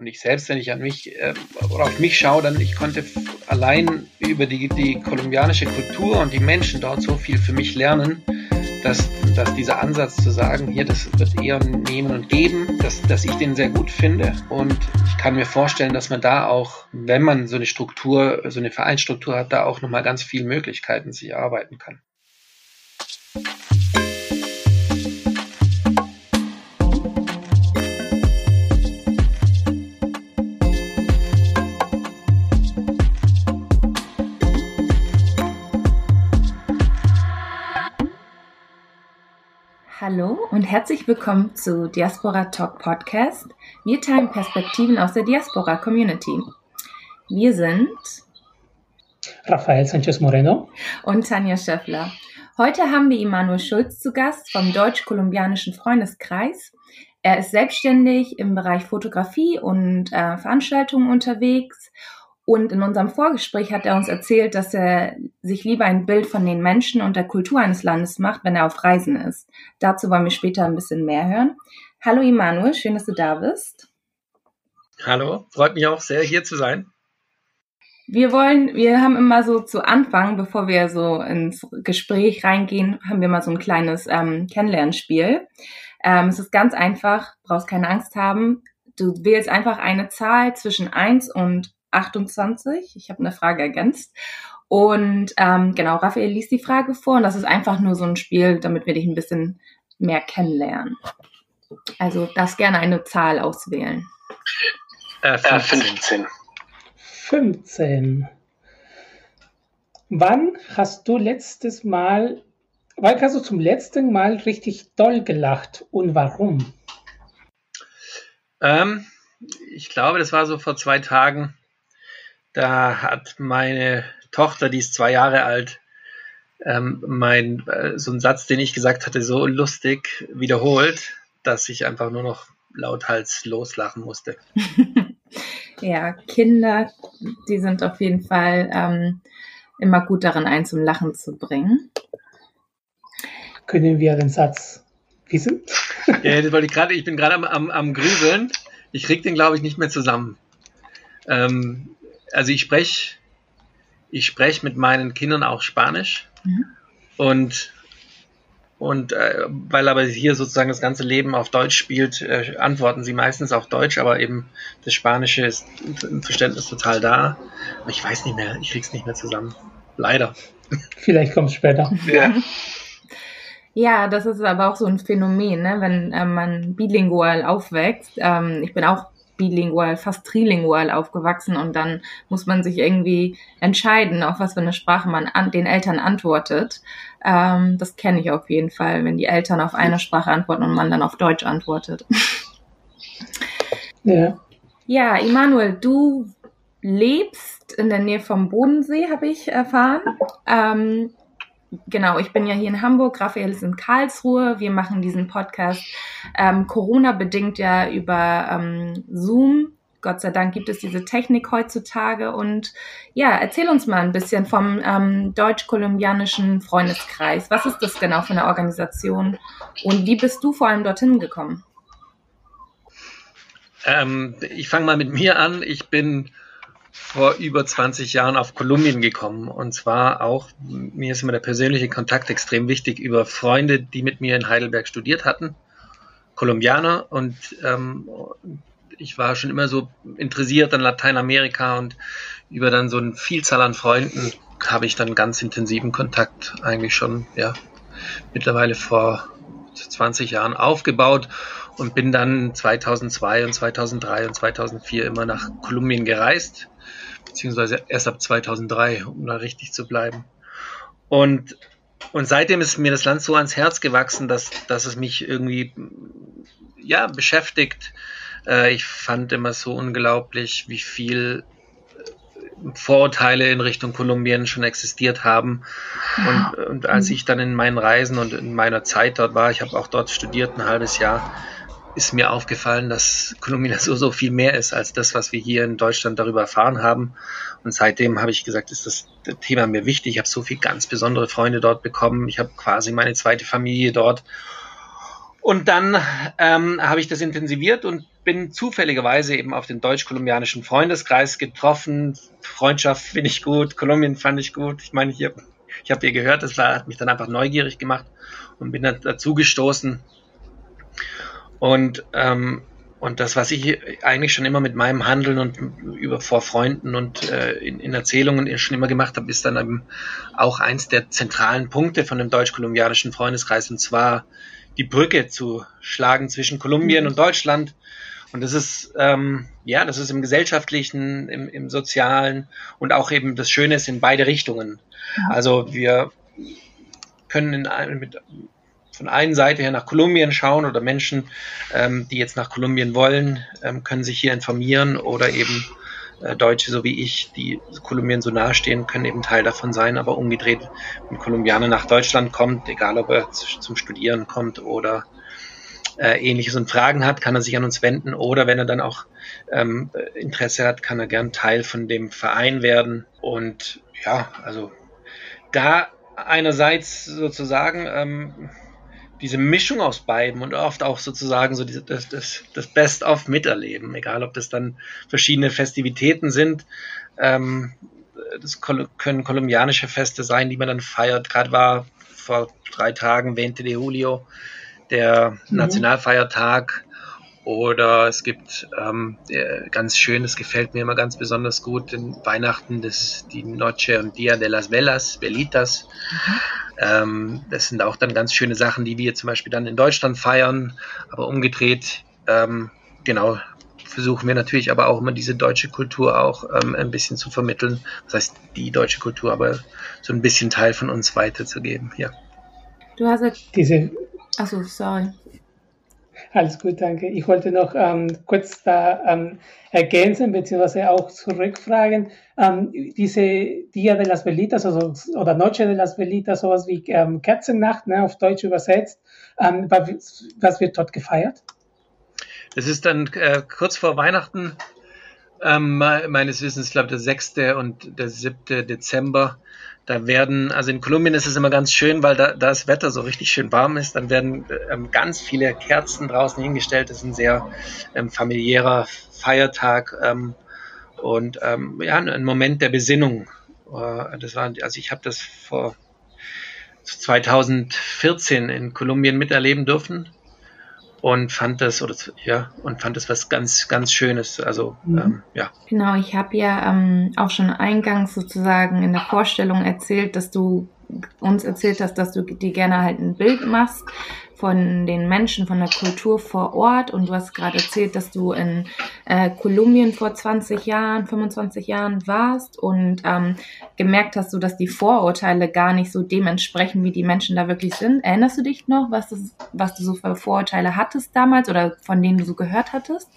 Und ich selbst, wenn ich an mich äh, oder auf mich schaue, dann ich konnte allein über die, die kolumbianische Kultur und die Menschen dort so viel für mich lernen, dass, dass dieser Ansatz zu sagen, hier, das wird eher nehmen und geben, dass, dass ich den sehr gut finde. Und ich kann mir vorstellen, dass man da auch, wenn man so eine Struktur, so eine Vereinsstruktur hat, da auch nochmal ganz viele Möglichkeiten sich erarbeiten kann. Und herzlich willkommen zu Diaspora Talk Podcast. Wir teilen Perspektiven aus der Diaspora Community. Wir sind Rafael Sanchez Moreno und Tanja Schöffler. Heute haben wir Immanuel Schulz zu Gast vom Deutsch-Kolumbianischen Freundeskreis. Er ist selbstständig im Bereich Fotografie und äh, Veranstaltungen unterwegs und in unserem Vorgespräch hat er uns erzählt, dass er sich lieber ein Bild von den Menschen und der Kultur eines Landes macht, wenn er auf Reisen ist. Dazu wollen wir später ein bisschen mehr hören. Hallo Immanuel, schön, dass du da bist. Hallo, freut mich auch sehr, hier zu sein. Wir wollen, wir haben immer so zu Anfang, bevor wir so ins Gespräch reingehen, haben wir mal so ein kleines ähm, Kennenlernspiel. Ähm, es ist ganz einfach, brauchst keine Angst haben. Du wählst einfach eine Zahl zwischen 1 und 28. Ich habe eine Frage ergänzt. Und ähm, genau, Raphael liest die Frage vor und das ist einfach nur so ein Spiel, damit wir dich ein bisschen mehr kennenlernen. Also darfst gerne eine Zahl auswählen. Äh, 15. 15. Wann hast du letztes Mal, wann hast du zum letzten Mal richtig doll gelacht und warum? Ähm, ich glaube, das war so vor zwei Tagen. Da hat meine Tochter, die ist zwei Jahre alt, ähm, mein, äh, so einen Satz, den ich gesagt hatte, so lustig wiederholt, dass ich einfach nur noch lauthals loslachen musste. ja, Kinder, die sind auf jeden Fall ähm, immer gut darin, einen zum Lachen zu bringen. Können wir den Satz wissen? ja, das wollte ich gerade, ich bin gerade am, am, am Grübeln. Ich krieg den, glaube ich, nicht mehr zusammen. Ähm, also ich spreche ich sprech mit meinen Kindern auch Spanisch mhm. und und äh, weil aber hier sozusagen das ganze Leben auf Deutsch spielt, äh, antworten sie meistens auf Deutsch, aber eben das Spanische ist im Verständnis total da. Aber ich weiß nicht mehr, ich krieg's nicht mehr zusammen. Leider. Vielleicht kommt es später. Ja. Ja, das ist aber auch so ein Phänomen, ne? wenn äh, man bilingual aufwächst. Ähm, ich bin auch bilingual, fast trilingual aufgewachsen und dann muss man sich irgendwie entscheiden, auf was für eine Sprache man an, den Eltern antwortet. Ähm, das kenne ich auf jeden Fall, wenn die Eltern auf eine Sprache antworten und man dann auf Deutsch antwortet. Ja. Ja, Immanuel, du lebst in der Nähe vom Bodensee, habe ich erfahren. Ähm, genau, ich bin ja hier in Hamburg, Raphael ist in Karlsruhe. Wir machen diesen Podcast ähm, Corona-bedingt ja über ähm, Zoom. Gott sei Dank gibt es diese Technik heutzutage. Und ja, erzähl uns mal ein bisschen vom ähm, deutsch-kolumbianischen Freundeskreis. Was ist das genau für eine Organisation? Und wie bist du vor allem dorthin gekommen? Ähm, ich fange mal mit mir an. Ich bin vor über 20 Jahren auf Kolumbien gekommen. Und zwar auch, mir ist immer der persönliche Kontakt extrem wichtig über Freunde, die mit mir in Heidelberg studiert hatten, Kolumbianer. Und ähm, ich war schon immer so interessiert an Lateinamerika und über dann so eine Vielzahl an Freunden habe ich dann ganz intensiven Kontakt eigentlich schon, ja, mittlerweile vor 20 Jahren aufgebaut und bin dann 2002 und 2003 und 2004 immer nach Kolumbien gereist beziehungsweise erst ab 2003, um da richtig zu bleiben. Und, und seitdem ist mir das Land so ans Herz gewachsen, dass, dass es mich irgendwie ja, beschäftigt. Äh, ich fand immer so unglaublich, wie viel Vorurteile in Richtung Kolumbien schon existiert haben. Und, und als ich dann in meinen Reisen und in meiner Zeit dort war, ich habe auch dort studiert ein halbes Jahr, ist mir aufgefallen, dass Kolumbien so, so viel mehr ist als das, was wir hier in Deutschland darüber erfahren haben. Und seitdem habe ich gesagt, ist das Thema mir wichtig. Ich habe so viele ganz besondere Freunde dort bekommen. Ich habe quasi meine zweite Familie dort. Und dann ähm, habe ich das intensiviert und bin zufälligerweise eben auf den deutsch-kolumbianischen Freundeskreis getroffen. Freundschaft finde ich gut, Kolumbien fand ich gut. Ich meine, hier, ich habe hier gehört, das war, hat mich dann einfach neugierig gemacht und bin dann dazu gestoßen. Und ähm, und das, was ich eigentlich schon immer mit meinem Handeln und über vor Freunden und äh, in, in, Erzählungen schon immer gemacht habe, ist dann eben auch eins der zentralen Punkte von dem deutsch-kolumbianischen Freundeskreis, und zwar die Brücke zu schlagen zwischen Kolumbien und Deutschland. Und das ist, ähm, ja, das ist im gesellschaftlichen, im, im sozialen und auch eben das Schöne ist in beide Richtungen. Also wir können in, mit, von einer Seite her nach Kolumbien schauen oder Menschen, ähm, die jetzt nach Kolumbien wollen, ähm, können sich hier informieren oder eben äh, Deutsche, so wie ich, die Kolumbien so nahestehen, können eben Teil davon sein. Aber umgedreht, wenn ein Kolumbianer nach Deutschland kommt, egal ob er zum Studieren kommt oder äh, ähnliches und Fragen hat, kann er sich an uns wenden oder wenn er dann auch ähm, Interesse hat, kann er gern Teil von dem Verein werden. Und ja, also da einerseits sozusagen ähm, diese Mischung aus beiden und oft auch sozusagen so diese, das, das, das Best-of miterleben, egal ob das dann verschiedene Festivitäten sind. Ähm, das können kolumbianische Feste sein, die man dann feiert. Gerade war vor drei Tagen 20 de Julio der mhm. Nationalfeiertag oder es gibt ähm, ganz schön, das gefällt mir immer ganz besonders gut, in Weihnachten das, die Noche und Dia de las Velas, Velitas. Mhm. Ähm, das sind auch dann ganz schöne Sachen, die wir zum Beispiel dann in Deutschland feiern, aber umgedreht, ähm, genau, versuchen wir natürlich aber auch immer diese deutsche Kultur auch ähm, ein bisschen zu vermitteln. Das heißt, die deutsche Kultur, aber so ein bisschen Teil von uns weiterzugeben. Ja. Du hast ja diese. Achso, sorry. Alles gut, danke. Ich wollte noch ähm, kurz da ähm, ergänzen beziehungsweise auch zurückfragen. Ähm, diese Dia de las Velitas also, oder Noche de las Velitas, sowas wie ähm, Kerzennacht, ne, auf Deutsch übersetzt, ähm, was wird dort gefeiert? Das ist dann äh, kurz vor Weihnachten, ähm, meines Wissens, glaube der 6. und der 7. Dezember da werden, also in Kolumbien ist es immer ganz schön, weil da, da das Wetter so richtig schön warm ist. Dann werden ähm, ganz viele Kerzen draußen hingestellt. Das ist ein sehr ähm, familiärer Feiertag ähm, und ähm, ja, ein Moment der Besinnung. Äh, das war, also ich habe das vor 2014 in Kolumbien miterleben dürfen und fand das oder ja und fand das was ganz ganz Schönes. Also mhm. ähm, ja. Genau, ich habe ja ähm, auch schon eingangs sozusagen in der Vorstellung erzählt, dass du uns erzählt hast, dass du dir gerne halt ein Bild machst von den Menschen, von der Kultur vor Ort. Und du hast gerade erzählt, dass du in äh, Kolumbien vor 20 Jahren, 25 Jahren warst und ähm, gemerkt hast, so dass die Vorurteile gar nicht so dementsprechend, wie die Menschen da wirklich sind. Erinnerst du dich noch, was, das, was du so für Vorurteile hattest damals oder von denen du so gehört hattest?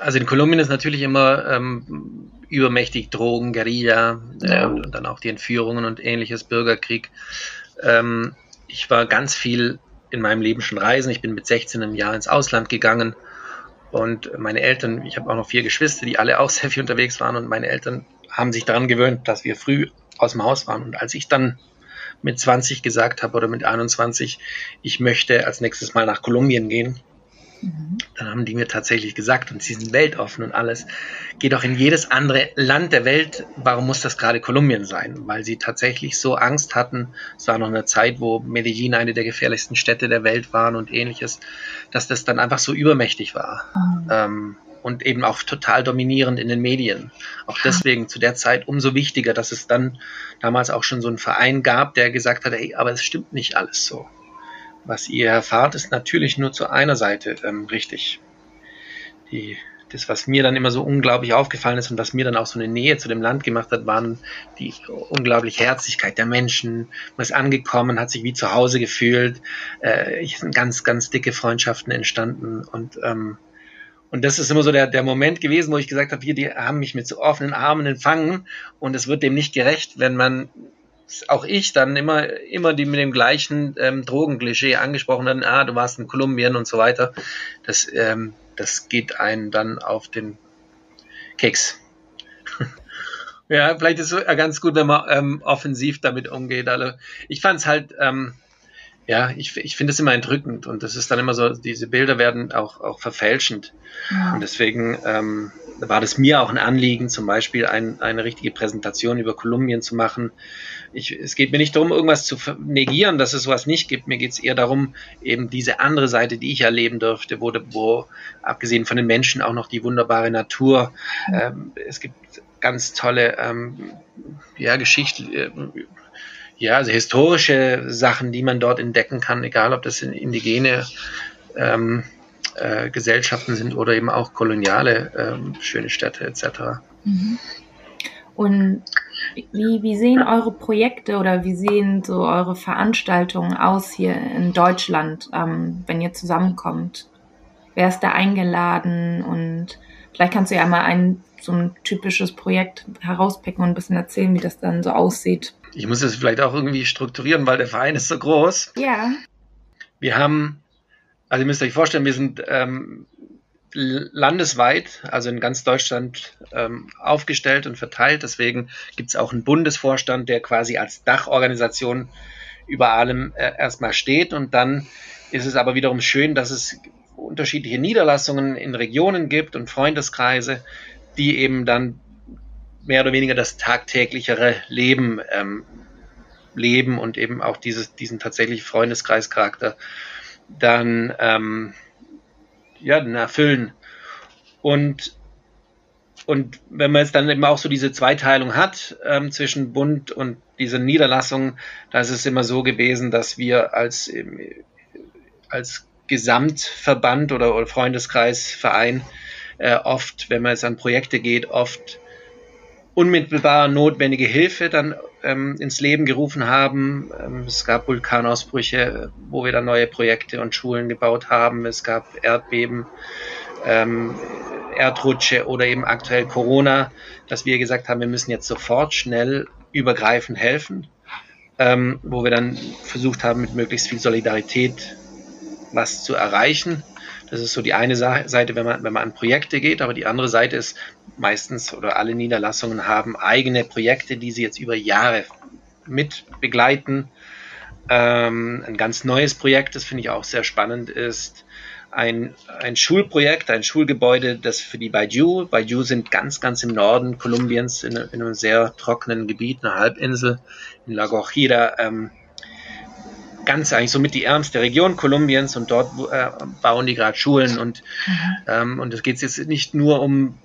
Also in Kolumbien ist natürlich immer ähm, übermächtig Drogen, Guerilla äh, und, und, dann auch die Entführungen und ähnliches, Bürgerkrieg. Ähm, ich war ganz viel in meinem Leben schon reisen. Ich bin mit 16 im Jahr ins Ausland gegangen und meine Eltern, ich habe auch noch vier Geschwister, die alle auch sehr viel unterwegs waren und meine Eltern haben sich daran gewöhnt, dass wir früh aus dem Haus waren. Und als ich dann mit 20 gesagt habe oder mit 21, ich möchte als nächstes mal nach Kolumbien gehen, dann haben die mir tatsächlich gesagt, und sie sind weltoffen und alles, geh doch in jedes andere Land der Welt, warum muss das gerade Kolumbien sein? Weil sie tatsächlich so Angst hatten, es war noch eine Zeit, wo Medellin eine der gefährlichsten Städte der Welt waren und ähnliches, dass das dann einfach so übermächtig war. Mhm. Ähm, und eben auch total dominierend in den Medien. Auch deswegen zu der Zeit umso wichtiger, dass es dann damals auch schon so einen Verein gab, der gesagt hat, hey, aber es stimmt nicht alles so was ihr erfahrt, ist natürlich nur zu einer Seite ähm, richtig. Die, das, was mir dann immer so unglaublich aufgefallen ist und was mir dann auch so eine Nähe zu dem Land gemacht hat, waren die unglaubliche Herzlichkeit der Menschen. Man ist angekommen, hat sich wie zu Hause gefühlt. Äh, sind ganz, ganz dicke Freundschaften entstanden und ähm, und das ist immer so der, der Moment gewesen, wo ich gesagt habe, hier, die haben mich mit so offenen Armen empfangen und es wird dem nicht gerecht, wenn man auch ich dann immer, immer die mit dem gleichen ähm, Drogenklischee angesprochen dann, ah, du warst in Kolumbien und so weiter. Das, ähm, das geht einen dann auf den Keks. ja, vielleicht ist es ganz gut, wenn man ähm, offensiv damit umgeht. Also ich fand es halt, ähm, ja, ich, ich finde es immer entrückend und das ist dann immer so, diese Bilder werden auch, auch verfälschend. Ja. Und deswegen ähm, war das mir auch ein Anliegen, zum Beispiel ein, eine richtige Präsentation über Kolumbien zu machen. Ich, es geht mir nicht darum, irgendwas zu negieren, dass es sowas nicht gibt. Mir geht es eher darum, eben diese andere Seite, die ich erleben durfte, wo, wo abgesehen von den Menschen auch noch die wunderbare Natur. Ähm, es gibt ganz tolle ähm, ja, Geschichte, äh, ja, also historische Sachen, die man dort entdecken kann, egal ob das indigene ähm, äh, Gesellschaften sind oder eben auch koloniale ähm, schöne Städte etc. Mhm. Und wie, wie sehen eure Projekte oder wie sehen so eure Veranstaltungen aus hier in Deutschland, ähm, wenn ihr zusammenkommt? Wer ist da eingeladen? Und vielleicht kannst du ja mal ein so ein typisches Projekt herauspicken und ein bisschen erzählen, wie das dann so aussieht. Ich muss das vielleicht auch irgendwie strukturieren, weil der Verein ist so groß. Ja. Wir haben, also ihr müsst euch vorstellen, wir sind ähm, landesweit, also in ganz Deutschland ähm, aufgestellt und verteilt. Deswegen gibt es auch einen Bundesvorstand, der quasi als Dachorganisation über allem äh, erstmal steht. Und dann ist es aber wiederum schön, dass es unterschiedliche Niederlassungen in Regionen gibt und Freundeskreise, die eben dann mehr oder weniger das tagtäglichere Leben ähm, leben und eben auch dieses, diesen tatsächlich Freundeskreischarakter dann ähm, ja, dann erfüllen. Und, und wenn man jetzt dann eben auch so diese Zweiteilung hat ähm, zwischen Bund und diese Niederlassung, da ist es immer so gewesen, dass wir als, als Gesamtverband oder, oder Freundeskreisverein äh, oft, wenn man jetzt an Projekte geht, oft unmittelbar notwendige Hilfe dann ähm, ins Leben gerufen haben. Ähm, es gab Vulkanausbrüche, wo wir dann neue Projekte und Schulen gebaut haben. Es gab Erdbeben, ähm, Erdrutsche oder eben aktuell Corona, dass wir gesagt haben, wir müssen jetzt sofort schnell übergreifend helfen, ähm, wo wir dann versucht haben, mit möglichst viel Solidarität was zu erreichen. Das ist so die eine Seite, wenn man, wenn man an Projekte geht, aber die andere Seite ist meistens oder alle Niederlassungen haben eigene Projekte, die sie jetzt über Jahre mit begleiten. Ähm, ein ganz neues Projekt, das finde ich auch sehr spannend, ist ein, ein Schulprojekt, ein Schulgebäude, das für die Baijiu, Baijiu sind ganz, ganz im Norden Kolumbiens in, in einem sehr trockenen Gebiet, einer Halbinsel in La Guajira, ähm, ganz eigentlich somit die ärmste Region Kolumbiens und dort äh, bauen die gerade Schulen und mhm. ähm, und es geht jetzt nicht nur um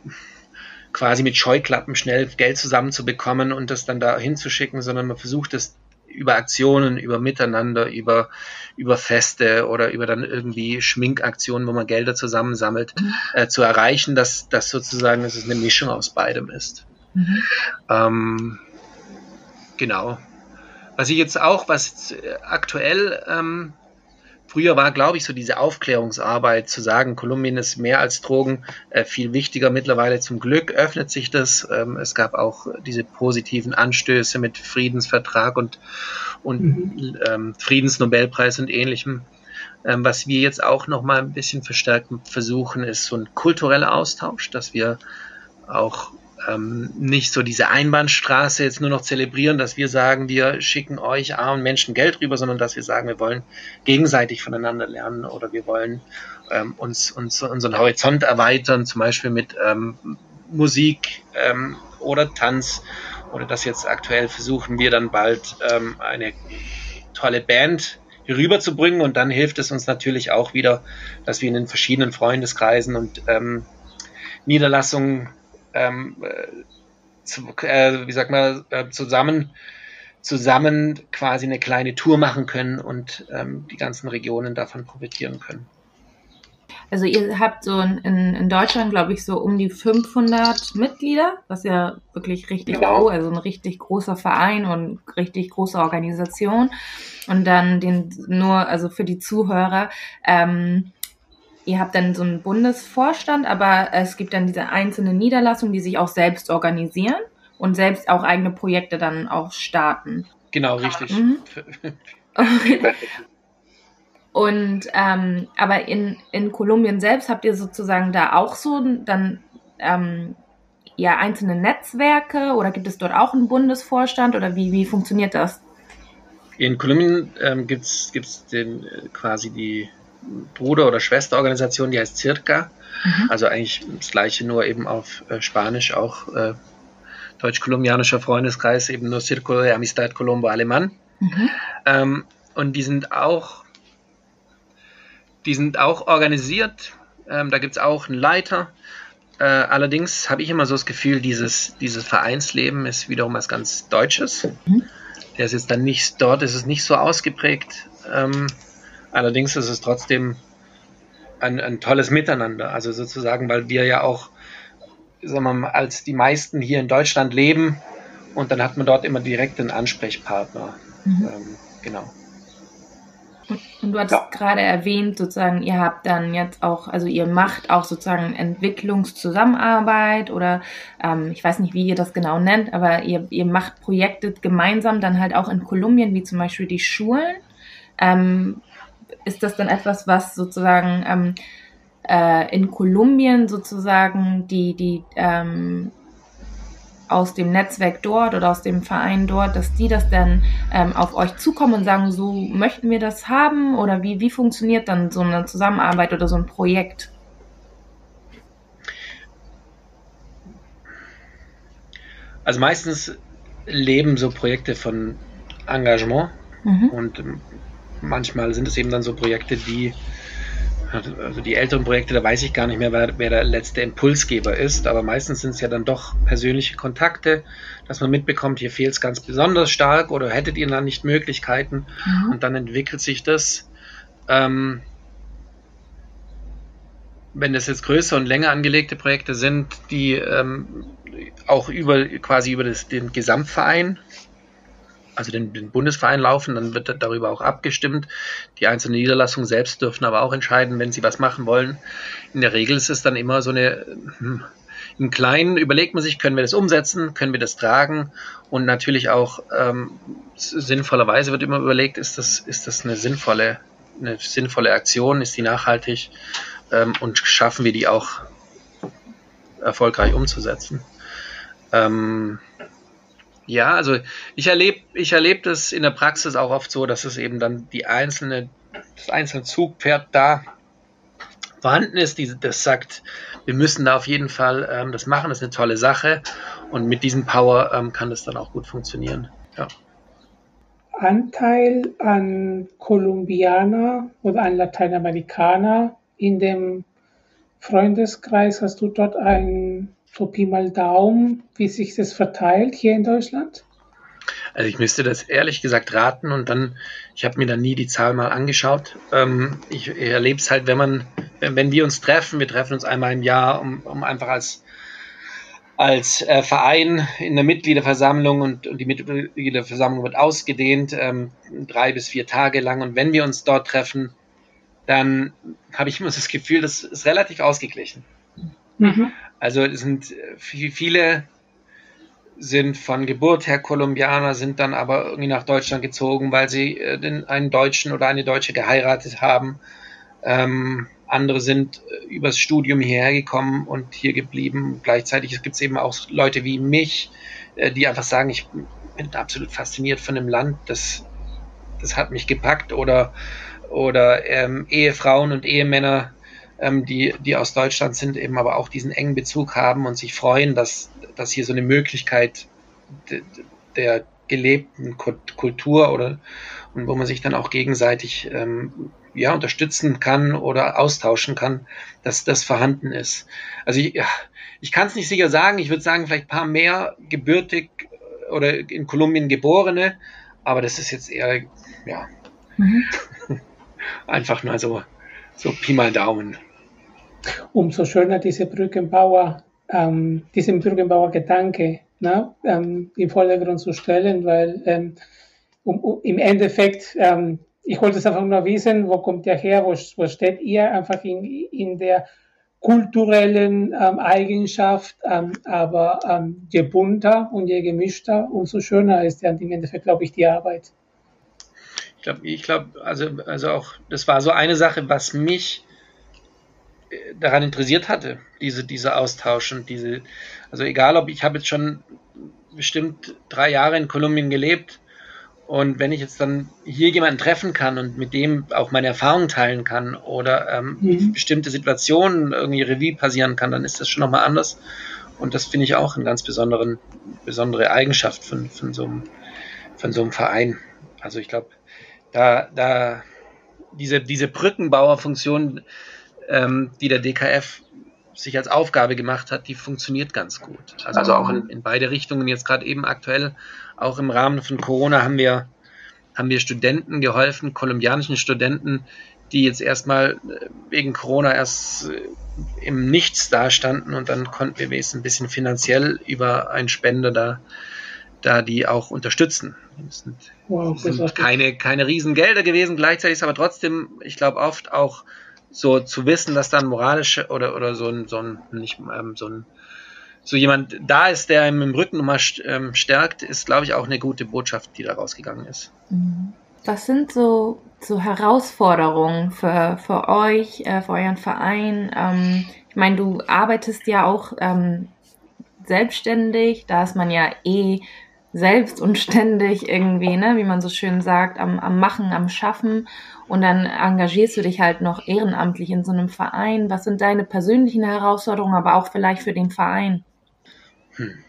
quasi mit Scheuklappen schnell Geld zusammenzubekommen und das dann da hinzuschicken, sondern man versucht es über Aktionen, über Miteinander, über, über Feste oder über dann irgendwie Schminkaktionen, wo man Gelder zusammensammelt, mhm. äh, zu erreichen, dass das sozusagen dass es eine Mischung aus beidem ist. Mhm. Ähm, genau. Was ich jetzt auch, was aktuell ähm, früher war, glaube ich, so diese Aufklärungsarbeit zu sagen, Kolumbien ist mehr als Drogen, äh, viel wichtiger. Mittlerweile zum Glück öffnet sich das. Ähm, es gab auch diese positiven Anstöße mit Friedensvertrag und, und mhm. ähm, Friedensnobelpreis und ähnlichem. Ähm, was wir jetzt auch noch mal ein bisschen verstärken versuchen, ist so ein kultureller Austausch, dass wir auch ähm, nicht so diese Einbahnstraße jetzt nur noch zelebrieren, dass wir sagen, wir schicken euch armen Menschen Geld rüber, sondern dass wir sagen, wir wollen gegenseitig voneinander lernen oder wir wollen ähm, uns, uns unseren Horizont erweitern, zum Beispiel mit ähm, Musik ähm, oder Tanz oder das jetzt aktuell versuchen wir dann bald ähm, eine tolle Band rüberzubringen. Und dann hilft es uns natürlich auch wieder, dass wir in den verschiedenen Freundeskreisen und ähm, Niederlassungen ähm, äh, äh, wie sagt man, äh, zusammen, zusammen quasi eine kleine Tour machen können und ähm, die ganzen Regionen davon profitieren können. Also ihr habt so in, in Deutschland, glaube ich, so um die 500 Mitglieder, was ja wirklich richtig genau. groß, also ein richtig großer Verein und richtig große Organisation. Und dann den nur, also für die Zuhörer, ähm, ihr habt dann so einen Bundesvorstand, aber es gibt dann diese einzelnen Niederlassungen, die sich auch selbst organisieren und selbst auch eigene Projekte dann auch starten. Genau, richtig. Mhm. und ähm, aber in, in Kolumbien selbst habt ihr sozusagen da auch so dann ähm, ja einzelne Netzwerke oder gibt es dort auch einen Bundesvorstand oder wie, wie funktioniert das? In Kolumbien ähm, gibt es den äh, quasi die Bruder- oder Schwesterorganisation, die heißt Circa. Mhm. Also eigentlich das gleiche, nur eben auf äh, Spanisch, auch äh, deutsch-kolumbianischer Freundeskreis, eben nur Círculo de Amistad Colombo Alemán. Mhm. Ähm, und die sind auch, die sind auch organisiert. Ähm, da gibt es auch einen Leiter. Äh, allerdings habe ich immer so das Gefühl, dieses, dieses Vereinsleben ist wiederum was ganz Deutsches. Mhm. Der ist jetzt dann nicht dort, ist es nicht so ausgeprägt. Ähm, allerdings ist es trotzdem ein, ein tolles Miteinander. Also sozusagen, weil wir ja auch, sagen wir mal, als die meisten hier in Deutschland leben und dann hat man dort immer direkt einen Ansprechpartner. Mhm. Ähm, genau. Und du hattest ja. gerade erwähnt, sozusagen, ihr habt dann jetzt auch, also ihr macht auch sozusagen Entwicklungszusammenarbeit oder ähm, ich weiß nicht, wie ihr das genau nennt, aber ihr, ihr macht Projekte gemeinsam dann halt auch in Kolumbien, wie zum Beispiel die Schulen. Ähm, ist das dann etwas, was sozusagen ähm, äh, in Kolumbien sozusagen die, die ähm, aus dem Netzwerk dort oder aus dem Verein dort, dass die das dann ähm, auf euch zukommen und sagen, so möchten wir das haben oder wie, wie funktioniert dann so eine Zusammenarbeit oder so ein Projekt? Also meistens leben so Projekte von Engagement mhm. und manchmal sind es eben dann so Projekte, die, also die älteren Projekte, da weiß ich gar nicht mehr, wer, wer der letzte Impulsgeber ist, aber meistens sind es ja dann doch persönliche Kontakte, dass man mitbekommt, hier fehlt es ganz besonders stark oder hättet ihr dann nicht Möglichkeiten mhm. und dann entwickelt sich das. Ähm, wenn das jetzt größer und länger angelegte Projekte sind, die ähm, auch über quasi über das, den Gesamtverein also den, den Bundesverein laufen, dann wird darüber auch abgestimmt. Die einzelnen Niederlassungen selbst dürfen aber auch entscheiden, wenn sie was machen wollen. In der Regel ist es dann immer so eine, hm, im Kleinen überlegt man sich, können wir das umsetzen, können wir das tragen und natürlich auch ähm, sinnvollerweise wird immer überlegt, ist das, ist das eine sinnvolle, eine sinnvolle Aktion, ist die nachhaltig ähm, und schaffen wir die auch erfolgreich umzusetzen. Ähm, ja, also ich erlebe ich erleb das in der Praxis auch oft so, dass es eben dann die einzelne, das einzelne Zugpferd da vorhanden ist, die, das sagt, wir müssen da auf jeden Fall ähm, das machen, das ist eine tolle Sache und mit diesem Power ähm, kann das dann auch gut funktionieren. Ja. Anteil an Kolumbianer oder an Lateinamerikaner in dem Freundeskreis, hast du dort ein so Pi mal Daumen, wie sich das verteilt hier in Deutschland? Also ich müsste das ehrlich gesagt raten und dann, ich habe mir dann nie die Zahl mal angeschaut. Ähm, ich, ich erlebe es halt, wenn man, wenn, wenn, wir uns treffen, wir treffen uns einmal im Jahr, um, um einfach als als äh, Verein in der Mitgliederversammlung und, und die Mitgliederversammlung wird ausgedehnt, ähm, drei bis vier Tage lang. Und wenn wir uns dort treffen, dann habe ich immer das Gefühl, das ist relativ ausgeglichen. Mhm. Also sind äh, viele sind von Geburt her Kolumbianer, sind dann aber irgendwie nach Deutschland gezogen, weil sie äh, einen Deutschen oder eine Deutsche geheiratet haben. Ähm, andere sind äh, übers Studium hierher gekommen und hier geblieben. Gleichzeitig gibt es eben auch Leute wie mich, die einfach sagen, ich bin absolut fasziniert von dem Land, das, das hat mich gepackt. Oder, oder ähm, Ehefrauen und Ehemänner, ähm, die, die aus Deutschland sind, eben aber auch diesen engen Bezug haben und sich freuen, dass, dass hier so eine Möglichkeit de, der gelebten Kultur oder und wo man sich dann auch gegenseitig ähm, ja, unterstützen kann oder austauschen kann, dass das vorhanden ist. Also ich, ja, ich kann es nicht sicher sagen, ich würde sagen, vielleicht ein paar mehr gebürtig oder in Kolumbien geborene, aber das ist jetzt eher, ja, mhm. einfach nur so, so Pi mal Daumen umso schöner diese Brückenbauer, ähm, diesen Brückenbauer-Gedanke ne, ähm, im Vordergrund zu stellen, weil ähm, um, um, im Endeffekt, ähm, ich wollte es einfach nur wissen, wo kommt ihr her, wo, wo steht ihr einfach in, in der kulturellen ähm, Eigenschaft, ähm, aber je bunter und je gemischter, umso schöner ist ja im Endeffekt, glaube ich, die Arbeit. Ich glaube, ich glaube, also, also auch, das war so eine Sache, was mich daran interessiert hatte, diese, dieser Austausch und diese, also egal ob ich habe jetzt schon bestimmt drei Jahre in Kolumbien gelebt Und wenn ich jetzt dann hier jemanden treffen kann und mit dem auch meine Erfahrungen teilen kann oder ähm, mhm. bestimmte Situationen irgendwie Revue passieren kann, dann ist das schon nochmal anders. Und das finde ich auch eine ganz besonderen, besondere Eigenschaft von, von, so einem, von so einem Verein. Also ich glaube, da, da diese, diese Brückenbauerfunktion, ähm, die der DKF sich als Aufgabe gemacht hat, die funktioniert ganz gut. Also, also auch in, in beide Richtungen. Jetzt gerade eben aktuell, auch im Rahmen von Corona haben wir, haben wir Studenten geholfen, kolumbianischen Studenten, die jetzt erstmal äh, wegen Corona erst äh, im Nichts dastanden und dann konnten wir wenigstens ein bisschen finanziell über einen Spender da, da die auch unterstützen. Das sind, wow, das sind keine, keine Riesengelder gewesen, gleichzeitig ist aber trotzdem, ich glaube, oft auch so zu wissen, dass dann moralische oder, oder so ein, so ein, nicht, ähm, so ein, so jemand da ist, der ihm im Rücken nochmal stärkt, ist, glaube ich, auch eine gute Botschaft, die da rausgegangen ist. Mhm. Was sind so, so Herausforderungen für, für euch, äh, für euren Verein? Ähm, ich meine, du arbeitest ja auch ähm, selbstständig, da ist man ja eh selbst und ständig irgendwie, ne, wie man so schön sagt, am, am Machen, am Schaffen. Und dann engagierst du dich halt noch ehrenamtlich in so einem Verein. Was sind deine persönlichen Herausforderungen, aber auch vielleicht für den Verein? Hm.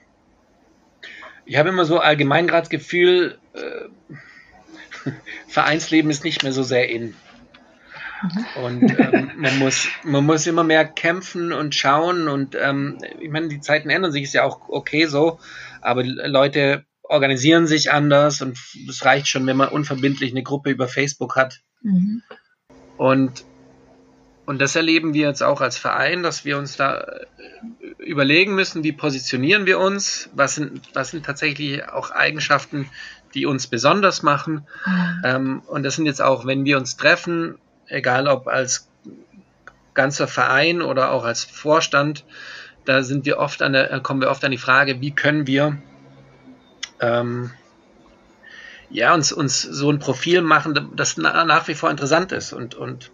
Ich habe immer so allgemein gerade das Gefühl, äh, Vereinsleben ist nicht mehr so sehr in. Mhm. Und ähm, man, muss, man muss immer mehr kämpfen und schauen. Und ähm, ich meine, die Zeiten ändern sich, ist ja auch okay so. Aber Leute organisieren sich anders und es reicht schon, wenn man unverbindlich eine Gruppe über Facebook hat. Mhm. Und, und das erleben wir jetzt auch als Verein, dass wir uns da äh, überlegen müssen, wie positionieren wir uns, was sind, was sind tatsächlich auch Eigenschaften, die uns besonders machen. Mhm. Ähm, und das sind jetzt auch, wenn wir uns treffen, egal ob als ganzer Verein oder auch als Vorstand, da sind wir oft an der, kommen wir oft an die Frage, wie können wir ähm, ja, uns, uns so ein Profil machen, das nach wie vor interessant ist und, und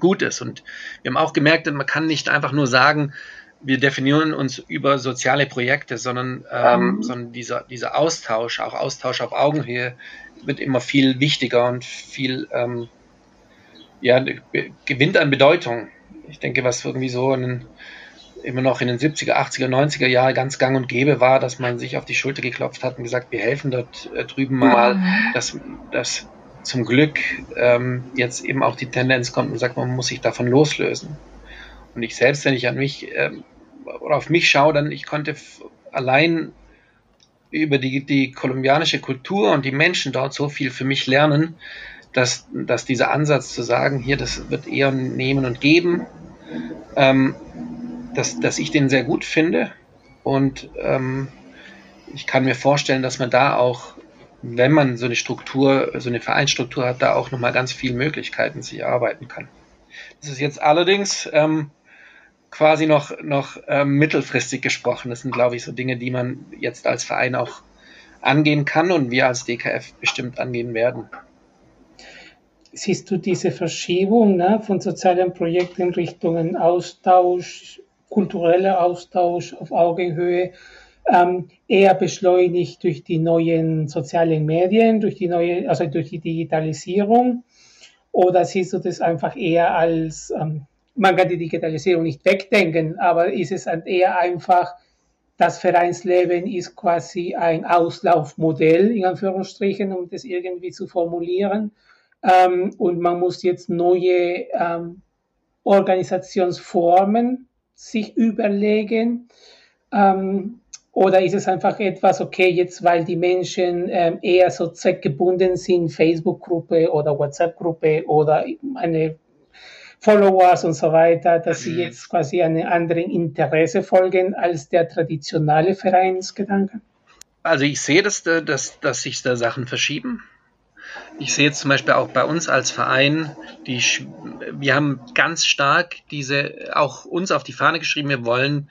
gut ist. Und wir haben auch gemerkt, man kann nicht einfach nur sagen, wir definieren uns über soziale Projekte, sondern, ähm, mhm. sondern dieser, dieser Austausch, auch Austausch auf Augenhöhe, wird immer viel wichtiger und viel ähm, ja, gewinnt an Bedeutung. Ich denke, was irgendwie so ein immer noch in den 70er, 80er, 90er Jahren ganz gang und gäbe war, dass man sich auf die Schulter geklopft hat und gesagt, wir helfen dort äh, drüben mal, mhm. dass, dass zum Glück ähm, jetzt eben auch die Tendenz kommt und sagt, man muss sich davon loslösen. Und ich selbst, wenn ich an mich ähm, oder auf mich schaue, dann ich konnte allein über die, die kolumbianische Kultur und die Menschen dort so viel für mich lernen, dass, dass dieser Ansatz zu sagen, hier, das wird eher nehmen und geben, ähm, dass, dass ich den sehr gut finde und ähm, ich kann mir vorstellen, dass man da auch, wenn man so eine Struktur, so eine Vereinsstruktur hat, da auch nochmal ganz viele Möglichkeiten sich erarbeiten kann. Das ist jetzt allerdings ähm, quasi noch, noch ähm, mittelfristig gesprochen. Das sind, glaube ich, so Dinge, die man jetzt als Verein auch angehen kann und wir als DKF bestimmt angehen werden. Siehst du diese Verschiebung ne, von sozialen Projekten in Richtung Austausch, kultureller Austausch auf Augenhöhe ähm, eher beschleunigt durch die neuen sozialen Medien, durch die neue, also durch die Digitalisierung? Oder siehst du das einfach eher als, ähm, man kann die Digitalisierung nicht wegdenken, aber ist es eher einfach, das Vereinsleben ist quasi ein Auslaufmodell, in Anführungsstrichen, um das irgendwie zu formulieren. Ähm, und man muss jetzt neue ähm, Organisationsformen sich überlegen? Ähm, oder ist es einfach etwas, okay, jetzt weil die Menschen ähm, eher so zweckgebunden sind, Facebook-Gruppe oder WhatsApp-Gruppe oder eine Followers und so weiter, dass sie mhm. jetzt quasi einem anderen Interesse folgen als der traditionelle Vereinsgedanke? Also ich sehe, dass, dass, dass sich da Sachen verschieben. Ich sehe jetzt zum Beispiel auch bei uns als Verein, die, wir haben ganz stark diese, auch uns auf die Fahne geschrieben, wir wollen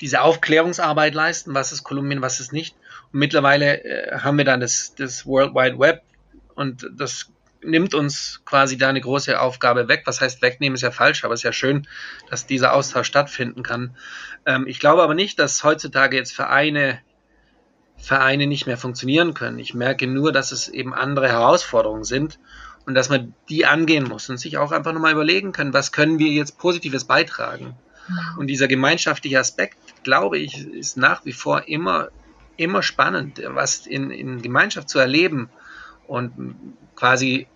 diese Aufklärungsarbeit leisten, was ist Kolumbien, was ist nicht. Und mittlerweile äh, haben wir dann das, das World Wide Web und das nimmt uns quasi da eine große Aufgabe weg. Was heißt wegnehmen ist ja falsch, aber es ist ja schön, dass dieser Austausch stattfinden kann. Ähm, ich glaube aber nicht, dass heutzutage jetzt Vereine Vereine nicht mehr funktionieren können. Ich merke nur, dass es eben andere Herausforderungen sind und dass man die angehen muss und sich auch einfach nochmal überlegen können, was können wir jetzt Positives beitragen. Und dieser gemeinschaftliche Aspekt, glaube ich, ist nach wie vor immer, immer spannend, was in, in Gemeinschaft zu erleben und quasi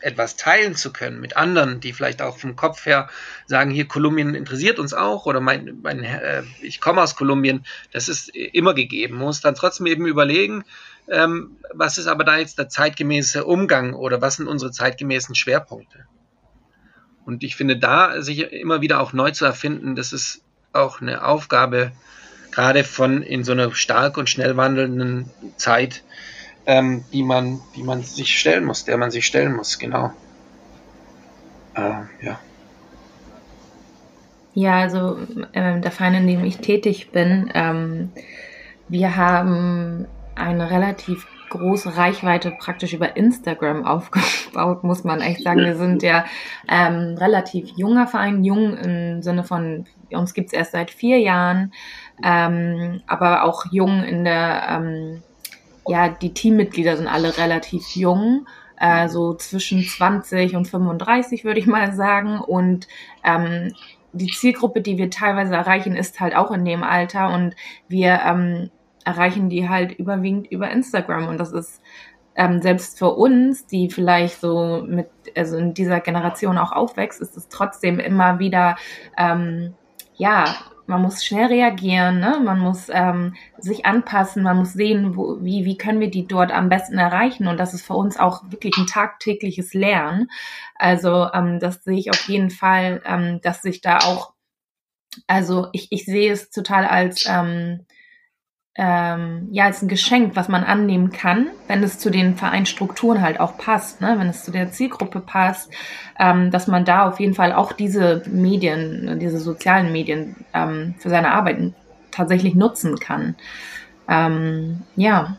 etwas teilen zu können mit anderen, die vielleicht auch vom Kopf her sagen, hier Kolumbien interessiert uns auch oder mein, mein äh, ich komme aus Kolumbien, das ist immer gegeben. Man muss dann trotzdem eben überlegen, ähm, was ist aber da jetzt der zeitgemäße Umgang oder was sind unsere zeitgemäßen Schwerpunkte? Und ich finde, da sich immer wieder auch neu zu erfinden, das ist auch eine Aufgabe, gerade von in so einer stark und schnell wandelnden Zeit, ähm, die, man, die man sich stellen muss, der man sich stellen muss, genau. Äh, ja. Ja, also äh, der Verein, in dem ich tätig bin, ähm, wir haben eine relativ große Reichweite praktisch über Instagram aufgebaut, muss man echt sagen. Wir sind ja ähm, relativ junger Verein, jung im Sinne von, uns gibt's erst seit vier Jahren, ähm, aber auch jung in der, ähm, ja, die Teammitglieder sind alle relativ jung. Äh, so zwischen 20 und 35 würde ich mal sagen. Und ähm, die Zielgruppe, die wir teilweise erreichen, ist halt auch in dem Alter. Und wir ähm, erreichen die halt überwiegend über Instagram. Und das ist ähm, selbst für uns, die vielleicht so mit, also in dieser Generation auch aufwächst, ist es trotzdem immer wieder, ähm, ja, man muss schnell reagieren, ne? man muss ähm, sich anpassen, man muss sehen, wo, wie, wie können wir die dort am besten erreichen. Und das ist für uns auch wirklich ein tagtägliches Lernen. Also ähm, das sehe ich auf jeden Fall, ähm, dass sich da auch, also ich, ich sehe es total als, ähm, ähm, ja, als ein Geschenk, was man annehmen kann, wenn es zu den Vereinstrukturen halt auch passt, ne? wenn es zu der Zielgruppe passt, ähm, dass man da auf jeden Fall auch diese Medien, diese sozialen Medien ähm, für seine Arbeit tatsächlich nutzen kann. Ähm, ja.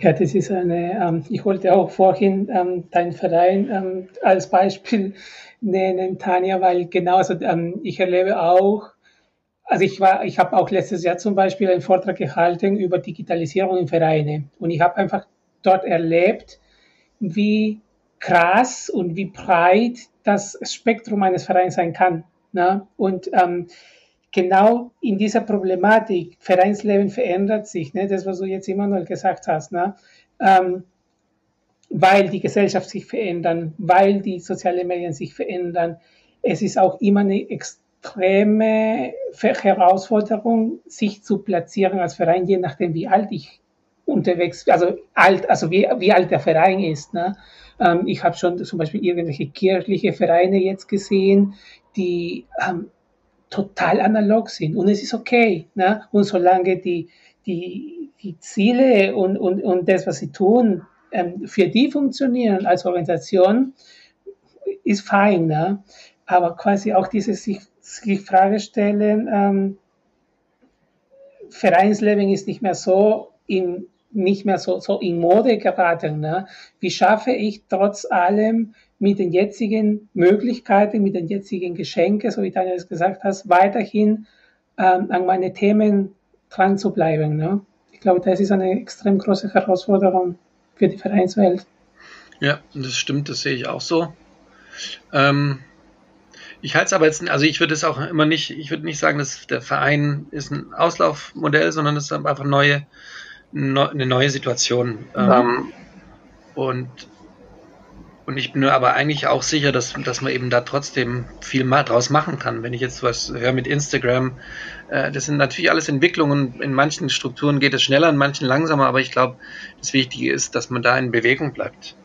Ja, das ist eine, ähm, ich wollte auch vorhin ähm, deinen Verein als Beispiel nennen, Tanja, weil genauso, ich erlebe auch, also ich war, ich habe auch letztes Jahr zum Beispiel einen Vortrag gehalten über Digitalisierung in Vereine und ich habe einfach dort erlebt, wie krass und wie breit das Spektrum eines Vereins sein kann. Ne? Und ähm, genau in dieser Problematik, Vereinsleben verändert sich, ne? das, was du jetzt immer noch gesagt hast, ne? Ähm, weil die Gesellschaft sich verändern, weil die sozialen Medien sich verändern. Es ist auch immer eine extrem extreme Herausforderung, sich zu platzieren als Verein, je nachdem, wie alt ich unterwegs, also alt, also wie, wie alt der Verein ist. Ne? Ähm, ich habe schon zum Beispiel irgendwelche kirchliche Vereine jetzt gesehen, die ähm, total analog sind und es ist okay. Ne? Und solange die, die, die Ziele und, und, und das, was sie tun, ähm, für die funktionieren als Organisation, ist fein. Ne? Aber quasi auch dieses sich sich Frage stellen, ähm, Vereinsleben ist nicht mehr so in, nicht mehr so, so in Mode geraten. Ne? Wie schaffe ich trotz allem mit den jetzigen Möglichkeiten, mit den jetzigen Geschenken, so wie Daniel es gesagt hast, weiterhin ähm, an meine Themen dran zu bleiben. Ne? Ich glaube, das ist eine extrem große Herausforderung für die Vereinswelt. Ja, das stimmt, das sehe ich auch so. Ähm, ich halte es aber jetzt, also ich würde es auch immer nicht, ich würde nicht sagen, dass der Verein ist ein Auslaufmodell, sondern es ist einfach neue, eine neue Situation. Mhm. Ähm, und, und ich bin aber eigentlich auch sicher, dass, dass man eben da trotzdem viel mal draus machen kann. Wenn ich jetzt was höre mit Instagram, äh, das sind natürlich alles Entwicklungen. In manchen Strukturen geht es schneller, in manchen langsamer, aber ich glaube, das Wichtige ist, dass man da in Bewegung bleibt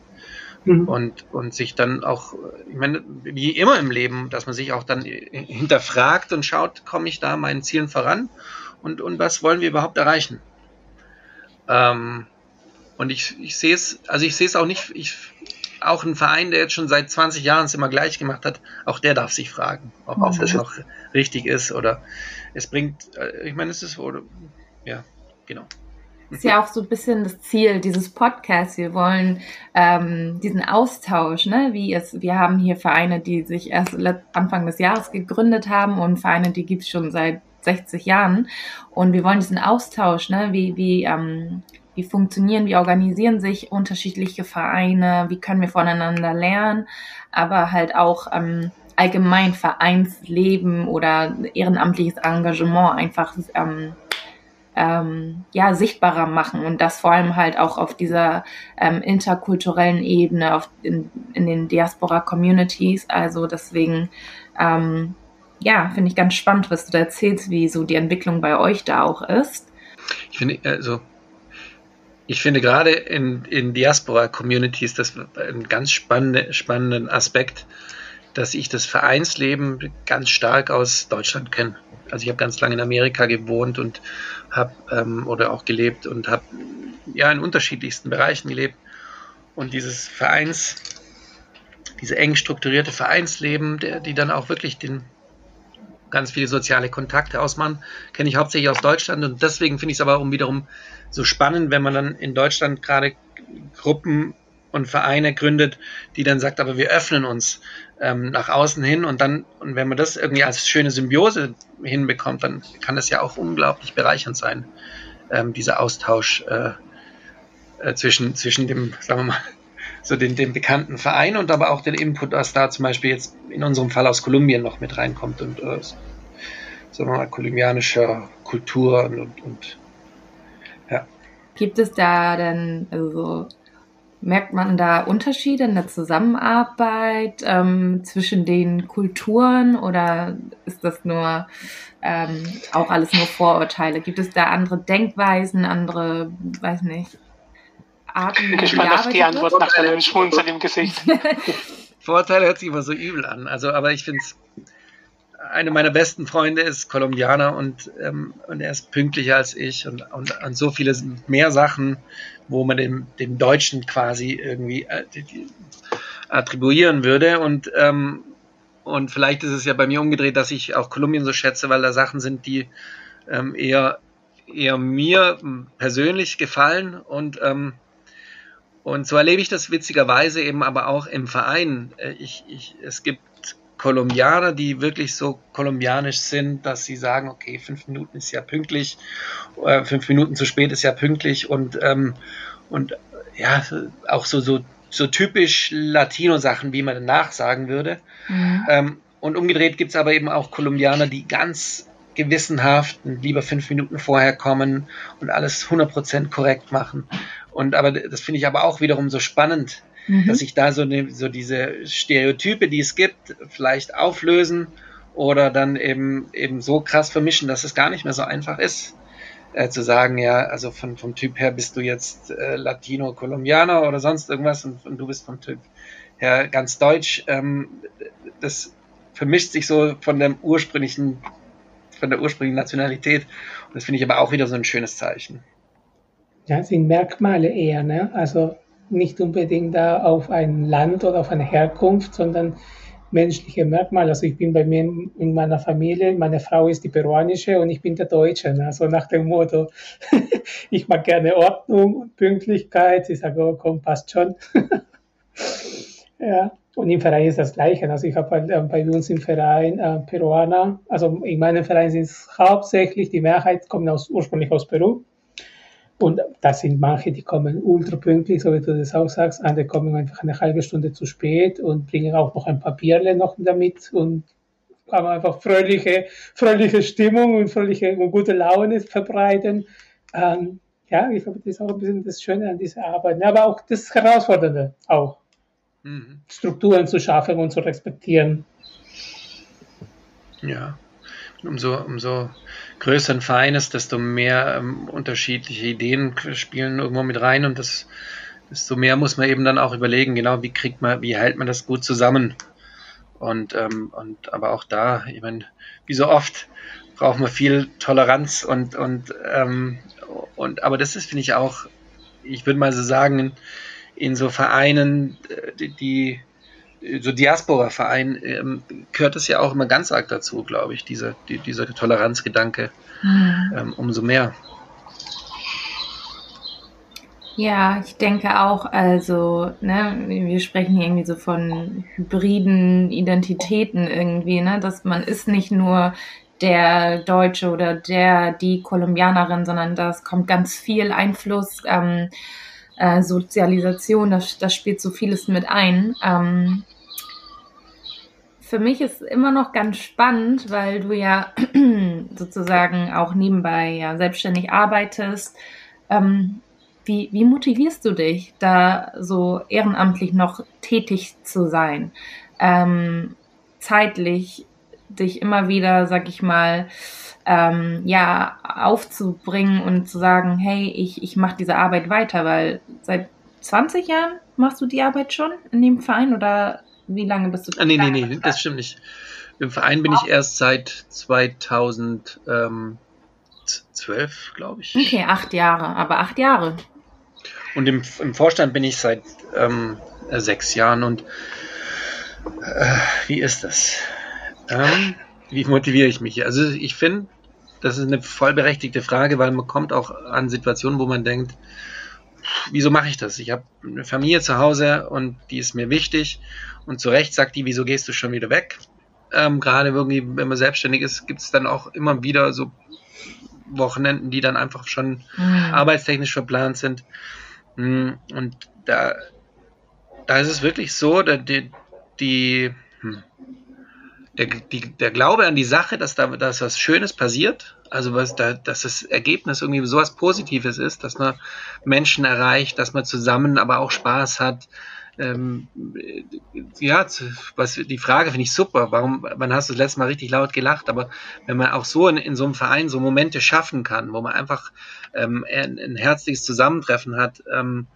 mhm. und, und sich dann auch, ich meine, wie immer im Leben, dass man sich auch dann hinterfragt und schaut, komme ich da meinen Zielen voran und, und was wollen wir überhaupt erreichen? Ähm, und ich, ich sehe es, also ich sehe es auch nicht, ich, auch ein Verein, der jetzt schon seit 20 Jahren es immer gleich gemacht hat, auch der darf sich fragen, ob, ob das noch richtig ist oder es bringt, äh, ich meine, es ist, oder, ja, genau ist ja auch so ein bisschen das Ziel dieses Podcasts. Wir wollen ähm, diesen Austausch, ne? Wie es, wir haben hier Vereine, die sich erst Anfang des Jahres gegründet haben und Vereine, die gibt's schon seit 60 Jahren. Und wir wollen diesen Austausch, ne, wie, wie, ähm, wie funktionieren, wie organisieren sich unterschiedliche Vereine, wie können wir voneinander lernen, aber halt auch ähm, allgemein Vereinsleben oder ehrenamtliches Engagement einfach ähm, ähm, ja, sichtbarer machen und das vor allem halt auch auf dieser ähm, interkulturellen Ebene, auf, in, in den Diaspora-Communities. Also deswegen, ähm, ja, finde ich ganz spannend, was du da erzählst, wie so die Entwicklung bei euch da auch ist. Ich finde, also ich finde gerade in, in Diaspora-Communities das einen ganz spannende, spannenden Aspekt, dass ich das Vereinsleben ganz stark aus Deutschland kenne. Also ich habe ganz lange in Amerika gewohnt und habe ähm, oder auch gelebt und habe ja in unterschiedlichsten Bereichen gelebt. Und dieses Vereins, diese eng strukturierte Vereinsleben, der, die dann auch wirklich den ganz viele soziale Kontakte ausmachen, kenne ich hauptsächlich aus Deutschland. Und deswegen finde ich es aber um wiederum so spannend, wenn man dann in Deutschland gerade Gruppen und Vereine gründet, die dann sagt, aber wir öffnen uns ähm, nach außen hin und dann, und wenn man das irgendwie als schöne Symbiose hinbekommt, dann kann das ja auch unglaublich bereichernd sein, ähm, dieser Austausch äh, äh, zwischen, zwischen dem, sagen wir mal, so den, den bekannten Verein und aber auch den Input, was da zum Beispiel jetzt in unserem Fall aus Kolumbien noch mit reinkommt und äh, sagen wir mal, kolumbianischer Kultur und, und, und ja. Gibt es da denn, also Merkt man da Unterschiede in der Zusammenarbeit ähm, zwischen den Kulturen oder ist das nur ähm, auch alles nur Vorurteile? Gibt es da andere Denkweisen, andere, weiß nicht, Arten? Ich bin gespannt auf die Antwort nach deinem Schmunzeln im Gesicht. Vorurteile hört sich immer so übel an. Also, aber ich finde es eine meiner besten Freunde ist Kolumbianer und, ähm, und er ist pünktlicher als ich und, und, und so viele mehr Sachen, wo man dem, dem Deutschen quasi irgendwie äh, attribuieren würde. Und, ähm, und vielleicht ist es ja bei mir umgedreht, dass ich auch Kolumbien so schätze, weil da Sachen sind, die ähm, eher, eher mir persönlich gefallen und ähm, und so erlebe ich das witzigerweise eben aber auch im Verein. Äh, ich, ich, es gibt Kolumbianer, die wirklich so kolumbianisch sind, dass sie sagen, okay, fünf Minuten ist ja pünktlich, äh, fünf Minuten zu spät ist ja pünktlich und, ähm, und ja, auch so, so, so typisch Latino-Sachen, wie man danach sagen würde. Mhm. Ähm, und umgedreht gibt es aber eben auch Kolumbianer, die ganz gewissenhaft lieber fünf Minuten vorher kommen und alles 100% korrekt machen. Und aber das finde ich aber auch wiederum so spannend, mhm. dass sich da so, ne, so diese Stereotype, die es gibt, vielleicht auflösen oder dann eben, eben so krass vermischen, dass es gar nicht mehr so einfach ist. Äh, zu sagen, ja, also von, vom Typ her bist du jetzt äh, Latino, Kolumbianer oder sonst irgendwas und, und, du bist vom Typ her ganz deutsch. Ähm, das vermischt sich so von dem ursprünglichen, von der ursprünglichen Nationalität. Und das finde ich aber auch wieder so ein schönes Zeichen. Ja, sind Merkmale eher, ne? Also nicht unbedingt da auf ein Land oder auf eine Herkunft, sondern menschliche Merkmale. Also ich bin bei mir in meiner Familie, meine Frau ist die peruanische und ich bin der Deutsche. Also nach dem Motto, ich mag gerne Ordnung und Pünktlichkeit. Sie sage, oh komm, passt schon. ja, und im Verein ist das Gleiche. Also ich habe äh, bei uns im Verein äh, Peruaner, also in meinem Verein sind es hauptsächlich, die Mehrheit kommen aus, ursprünglich aus Peru. Und das sind manche, die kommen ultra pünktlich, so wie du das auch sagst. Andere kommen einfach eine halbe Stunde zu spät und bringen auch noch ein Papierle noch damit und kann man einfach fröhliche, fröhliche Stimmung und fröhliche und gute Laune verbreiten. Ähm, ja, ich glaube, das ist auch ein bisschen das Schöne an dieser Arbeit. Aber auch das Herausfordernde auch. Mhm. Strukturen zu schaffen und zu respektieren. Ja, umso, umso größeren Verein ist, desto mehr ähm, unterschiedliche Ideen spielen irgendwo mit rein und das, desto mehr muss man eben dann auch überlegen, genau, wie kriegt man, wie hält man das gut zusammen. Und, ähm, und aber auch da, ich meine, wie so oft braucht man viel Toleranz und, und, ähm, und aber das ist, finde ich, auch, ich würde mal so sagen, in, in so Vereinen, äh, die, die so Diaspora-Verein ähm, gehört es ja auch immer ganz arg dazu, glaube ich, diese, die, dieser Toleranzgedanke. Mhm. Ähm, umso mehr. Ja, ich denke auch, also, ne, wir sprechen hier irgendwie so von hybriden Identitäten irgendwie, ne, dass man ist nicht nur der Deutsche oder der, die Kolumbianerin, sondern das kommt ganz viel Einfluss, ähm, äh, Sozialisation, das, das spielt so vieles mit ein. Ähm, für mich ist immer noch ganz spannend, weil du ja sozusagen auch nebenbei ja selbstständig arbeitest. Ähm, wie, wie motivierst du dich, da so ehrenamtlich noch tätig zu sein? Ähm, zeitlich dich immer wieder, sag ich mal, ähm, ja, aufzubringen und zu sagen, hey, ich, ich mache diese Arbeit weiter, weil seit 20 Jahren machst du die Arbeit schon in dem Verein oder wie lange bist du? Ah, nee, nee, nee, das stimmt nicht. Im Verein bin ich erst seit 2012, glaube ich. Okay, acht Jahre, aber acht Jahre. Und im, im Vorstand bin ich seit ähm, sechs Jahren und äh, wie ist das? Ähm, wie motiviere ich mich? Also ich finde, das ist eine vollberechtigte Frage, weil man kommt auch an Situationen, wo man denkt, wieso mache ich das? Ich habe eine Familie zu Hause und die ist mir wichtig und zu Recht sagt die, wieso gehst du schon wieder weg? Ähm, Gerade irgendwie, wenn man selbstständig ist, gibt es dann auch immer wieder so Wochenenden, die dann einfach schon mhm. arbeitstechnisch verplant sind. Mm, und da, da ist es wirklich so, die, die, hm, der, die, der Glaube an die Sache, dass da dass was Schönes passiert, also was da, dass das Ergebnis irgendwie sowas Positives ist, dass man Menschen erreicht, dass man zusammen aber auch Spaß hat, ähm, ja, was, die Frage finde ich super. Warum, wann hast du das letzte Mal richtig laut gelacht? Aber wenn man auch so in, in so einem Verein so Momente schaffen kann, wo man einfach ähm, ein, ein herzliches Zusammentreffen hat, ähm,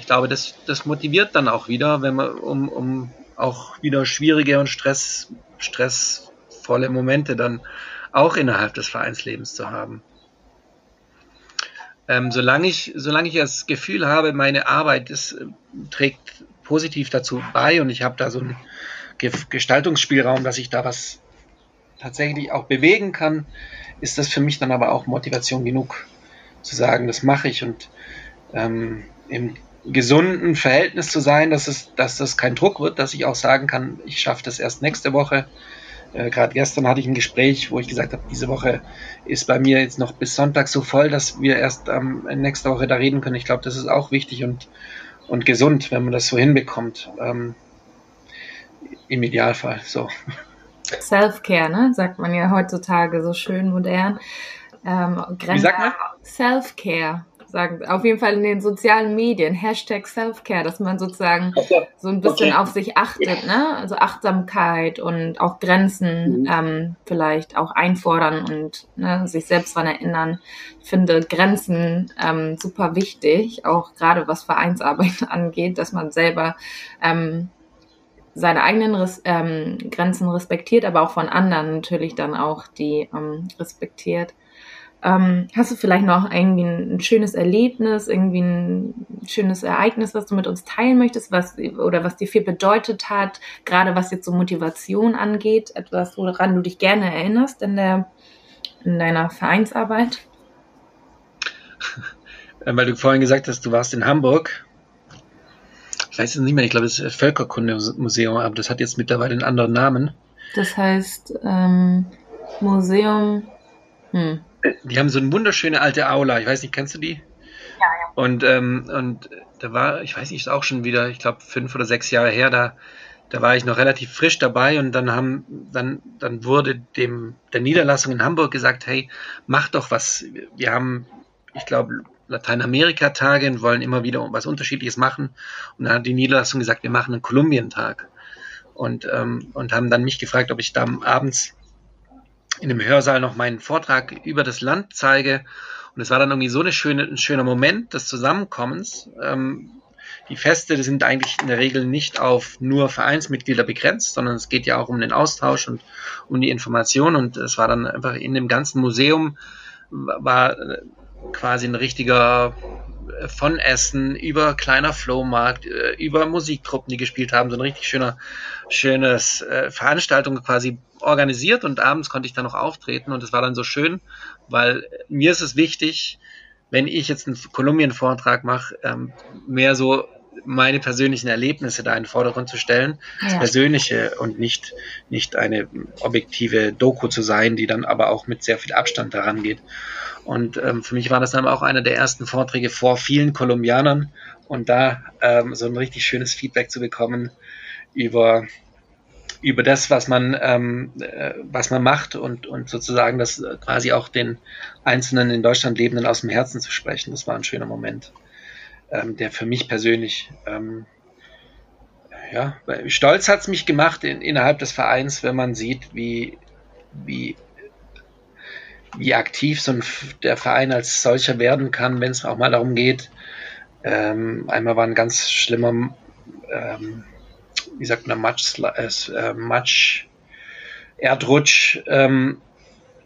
ich glaube, das, das motiviert dann auch wieder, wenn man, um, um auch wieder schwierige und Stress, stressvolle Momente dann auch innerhalb des Vereinslebens zu haben. Ähm, solange, ich, solange ich das Gefühl habe, meine Arbeit das, äh, trägt positiv dazu bei und ich habe da so einen Gestaltungsspielraum, dass ich da was tatsächlich auch bewegen kann, ist das für mich dann aber auch Motivation genug zu sagen, das mache ich und ähm, im gesunden Verhältnis zu sein, dass es, dass das kein Druck wird, dass ich auch sagen kann, ich schaffe das erst nächste Woche. Äh, Gerade gestern hatte ich ein Gespräch, wo ich gesagt habe, diese Woche ist bei mir jetzt noch bis Sonntag so voll, dass wir erst ähm, nächste Woche da reden können. Ich glaube, das ist auch wichtig und und gesund, wenn man das so hinbekommt. Ähm, Im Idealfall so. Self-Care, ne? Sagt man ja heutzutage so schön modern. Ähm, Wie sagt man? Self-Care sagen, auf jeden Fall in den sozialen Medien, Hashtag Self-Care, dass man sozusagen so ein bisschen okay. auf sich achtet, ne? Also Achtsamkeit und auch Grenzen mhm. ähm, vielleicht auch einfordern und ne, sich selbst daran erinnern. Ich finde Grenzen ähm, super wichtig, auch gerade was Vereinsarbeit angeht, dass man selber ähm, seine eigenen Res ähm, Grenzen respektiert, aber auch von anderen natürlich dann auch die ähm, respektiert. Ähm, hast du vielleicht noch irgendwie ein, ein, schönes Erlebnis, irgendwie ein schönes Ereignis, was du mit uns teilen möchtest, was oder was dir viel bedeutet hat, gerade was jetzt so Motivation angeht, etwas, woran du dich gerne erinnerst in der in deiner Vereinsarbeit? Weil du vorhin gesagt hast, du warst in Hamburg. Ich weiß es nicht mehr, ich glaube, es ist das Völkerkundemuseum, aber das hat jetzt mittlerweile einen anderen Namen. Das heißt ähm, Museum. Hm die haben so eine wunderschöne alte Aula. Ich weiß nicht, kennst du die? Ja, ja. Und, ähm, und da war, ich weiß nicht, ist auch schon wieder, ich glaube, fünf oder sechs Jahre her, da, da war ich noch relativ frisch dabei und dann haben, dann, dann wurde dem, der Niederlassung in Hamburg gesagt, hey, mach doch was. Wir haben, ich glaube, Lateinamerika-Tage und wollen immer wieder was Unterschiedliches machen. Und dann hat die Niederlassung gesagt, wir machen einen Kolumbien-Tag. Und, ähm, und haben dann mich gefragt, ob ich da abends in dem Hörsaal noch meinen Vortrag über das Land zeige. Und es war dann irgendwie so eine schöne, ein schöner Moment des Zusammenkommens. Ähm, die Feste sind eigentlich in der Regel nicht auf nur Vereinsmitglieder begrenzt, sondern es geht ja auch um den Austausch und um die Information. Und es war dann einfach in dem ganzen Museum war äh, quasi ein richtiger von Essen über kleiner Flohmarkt, äh, über Musikgruppen, die gespielt haben, so ein richtig schöner, schönes äh, Veranstaltung quasi organisiert und abends konnte ich dann noch auftreten und es war dann so schön, weil mir ist es wichtig, wenn ich jetzt einen Kolumbien-Vortrag mache, ähm, mehr so meine persönlichen Erlebnisse da in den Vordergrund zu stellen, ja. das Persönliche und nicht, nicht eine objektive Doku zu sein, die dann aber auch mit sehr viel Abstand daran geht. Und ähm, für mich war das dann auch einer der ersten Vorträge vor vielen Kolumbianern und da ähm, so ein richtig schönes Feedback zu bekommen über über das, was man, ähm, äh, was man macht und, und sozusagen das quasi auch den einzelnen in Deutschland Lebenden aus dem Herzen zu sprechen. Das war ein schöner Moment, ähm, der für mich persönlich, ähm, ja, stolz hat es mich gemacht in, innerhalb des Vereins, wenn man sieht, wie, wie, wie aktiv so ein, der Verein als solcher werden kann, wenn es auch mal darum geht. Ähm, einmal war ein ganz schlimmer ähm, wie sagt man, Matsch, äh, Matsch Erdrutsch ähm,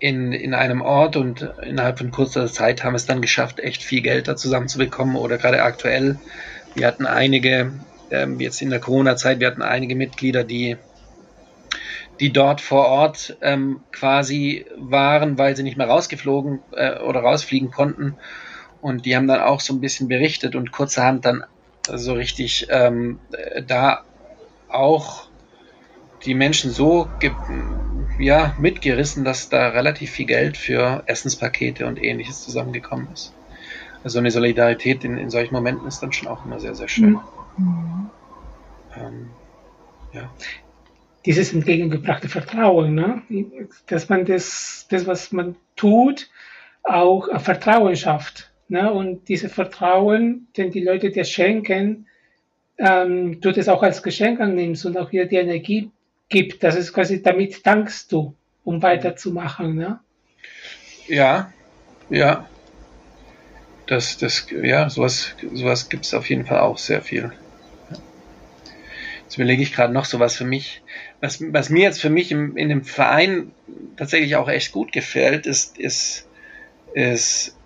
in, in einem Ort und innerhalb von kurzer Zeit haben es dann geschafft, echt viel Geld da zusammenzubekommen oder gerade aktuell. Wir hatten einige, ähm, jetzt in der Corona-Zeit, wir hatten einige Mitglieder, die, die dort vor Ort ähm, quasi waren, weil sie nicht mehr rausgeflogen äh, oder rausfliegen konnten. Und die haben dann auch so ein bisschen berichtet und kurzerhand dann so richtig ähm, da auch die Menschen so ja, mitgerissen, dass da relativ viel Geld für Essenspakete und ähnliches zusammengekommen ist. Also eine Solidarität in, in solchen Momenten ist dann schon auch immer sehr, sehr schön. Mhm. Ähm, ja. Dieses entgegengebrachte Vertrauen, ne? dass man das, das, was man tut, auch Vertrauen schafft. Ne? Und dieses Vertrauen, den die Leute dir schenken, ähm, du das auch als Geschenk annimmst und auch wieder die Energie gibt. Das ist quasi, damit dankst du, um weiterzumachen. Ne? Ja, ja. Das, das, ja, sowas, sowas gibt es auf jeden Fall auch sehr viel. Jetzt überlege ich gerade noch sowas für mich. Was, was mir jetzt für mich im, in dem Verein tatsächlich auch echt gut gefällt, ist, ist, ist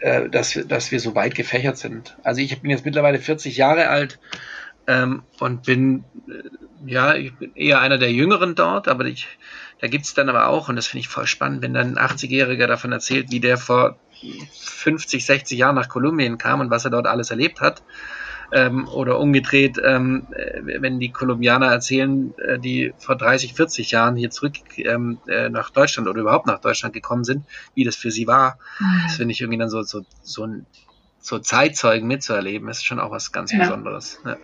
äh, dass, dass wir so weit gefächert sind. Also ich bin jetzt mittlerweile 40 Jahre alt ähm, und bin, äh, ja, ich bin eher einer der Jüngeren dort, aber ich, da gibt's dann aber auch, und das finde ich voll spannend, wenn dann ein 80-Jähriger davon erzählt, wie der vor 50, 60 Jahren nach Kolumbien kam und was er dort alles erlebt hat ähm, oder umgedreht, ähm, äh, wenn die Kolumbianer erzählen, äh, die vor 30, 40 Jahren hier zurück ähm, äh, nach Deutschland oder überhaupt nach Deutschland gekommen sind, wie das für sie war. Mhm. Das finde ich irgendwie dann so, so, so ein so Zeitzeugen mitzuerleben, ist schon auch was ganz ja. Besonderes. Ja.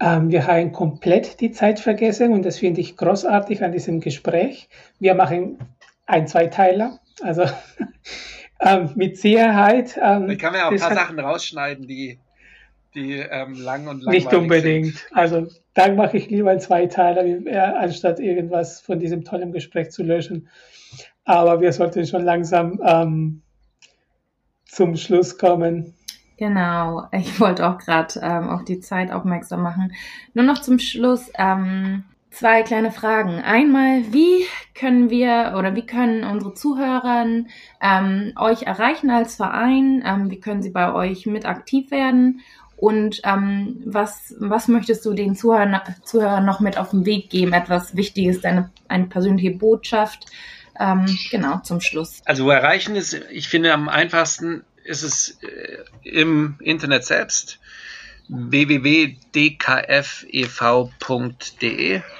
Ähm, wir haben komplett die Zeit vergessen und das finde ich großartig an diesem Gespräch. Wir machen ein Zweiteiler, also ähm, mit Sicherheit. Ähm, ich kann mir auch ein paar Sachen rausschneiden, die die ähm, lang und langweilig Nicht unbedingt. Sind. Also dann mache ich lieber einen Zweiteiler, anstatt irgendwas von diesem tollen Gespräch zu löschen. Aber wir sollten schon langsam ähm, zum Schluss kommen. Genau, ich wollte auch gerade ähm, auf die Zeit aufmerksam machen. Nur noch zum Schluss ähm, zwei kleine Fragen. Einmal, wie können wir oder wie können unsere Zuhörer ähm, euch erreichen als Verein? Ähm, wie können sie bei euch mit aktiv werden? Und ähm, was, was möchtest du den Zuhörern, Zuhörern noch mit auf den Weg geben? Etwas Wichtiges, deine, eine persönliche Botschaft? Ähm, genau, zum Schluss. Also erreichen ist, ich finde, am einfachsten ist es äh, im Internet selbst www.dkfev.de,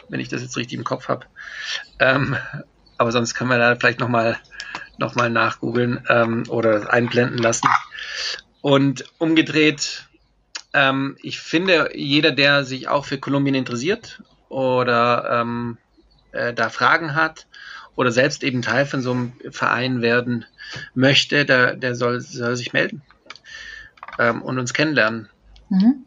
wenn ich das jetzt richtig im Kopf habe. Ähm, aber sonst können wir da vielleicht nochmal noch mal nachgoogeln ähm, oder einblenden lassen. Und umgedreht ähm, ich finde, jeder, der sich auch für Kolumbien interessiert oder ähm, äh, da Fragen hat oder selbst eben Teil von so einem Verein werden möchte, der, der soll, soll sich melden ähm, und uns kennenlernen. Mhm.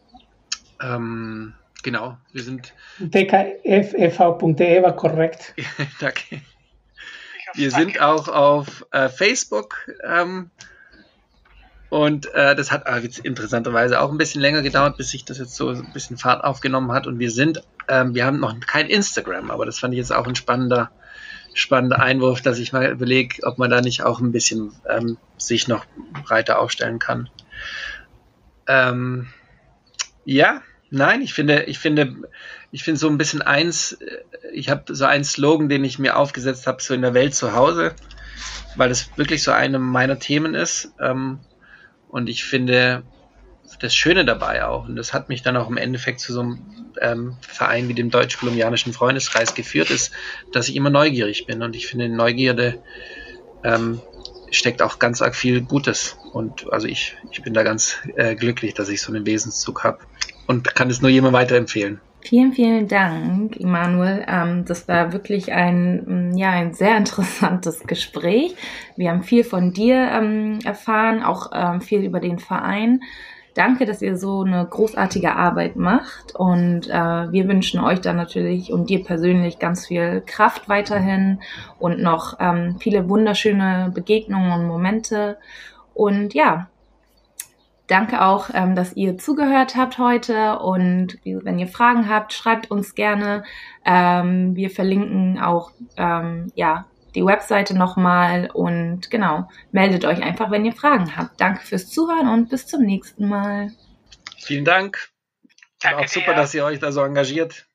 Ähm, genau, wir sind. dkfev.de war korrekt. Danke. Wir sind auch auf äh, Facebook ähm, und äh, das hat äh, interessanterweise auch ein bisschen länger gedauert, bis sich das jetzt so ein bisschen Fahrt aufgenommen hat. Und wir sind, ähm, wir haben noch kein Instagram, aber das fand ich jetzt auch ein spannender, spannender Einwurf, dass ich mal überlege, ob man da nicht auch ein bisschen ähm, sich noch breiter aufstellen kann. Ähm, ja, nein, ich finde, ich finde, ich finde so ein bisschen eins, äh, ich habe so einen Slogan, den ich mir aufgesetzt habe, so in der Welt zu Hause, weil das wirklich so eine meiner Themen ist. Ähm, und ich finde, das Schöne dabei auch. Und das hat mich dann auch im Endeffekt zu so einem ähm, Verein wie dem Deutsch-Kolumbianischen Freundeskreis geführt, ist, dass ich immer neugierig bin. Und ich finde, Neugierde ähm, steckt auch ganz arg viel Gutes. Und also ich, ich bin da ganz äh, glücklich, dass ich so einen Wesenszug habe und kann es nur jemandem weiterempfehlen. Vielen, vielen Dank, Immanuel. Ähm, das war wirklich ein, mm, ja, ein sehr interessantes Gespräch. Wir haben viel von dir ähm, erfahren, auch ähm, viel über den Verein. Danke, dass ihr so eine großartige Arbeit macht und äh, wir wünschen euch dann natürlich und dir persönlich ganz viel Kraft weiterhin und noch ähm, viele wunderschöne Begegnungen und Momente. Und ja, Danke auch, ähm, dass ihr zugehört habt heute und wenn ihr Fragen habt, schreibt uns gerne. Ähm, wir verlinken auch ähm, ja, die Webseite nochmal und genau, meldet euch einfach, wenn ihr Fragen habt. Danke fürs Zuhören und bis zum nächsten Mal. Vielen Dank. Danke auch super, dir. dass ihr euch da so engagiert.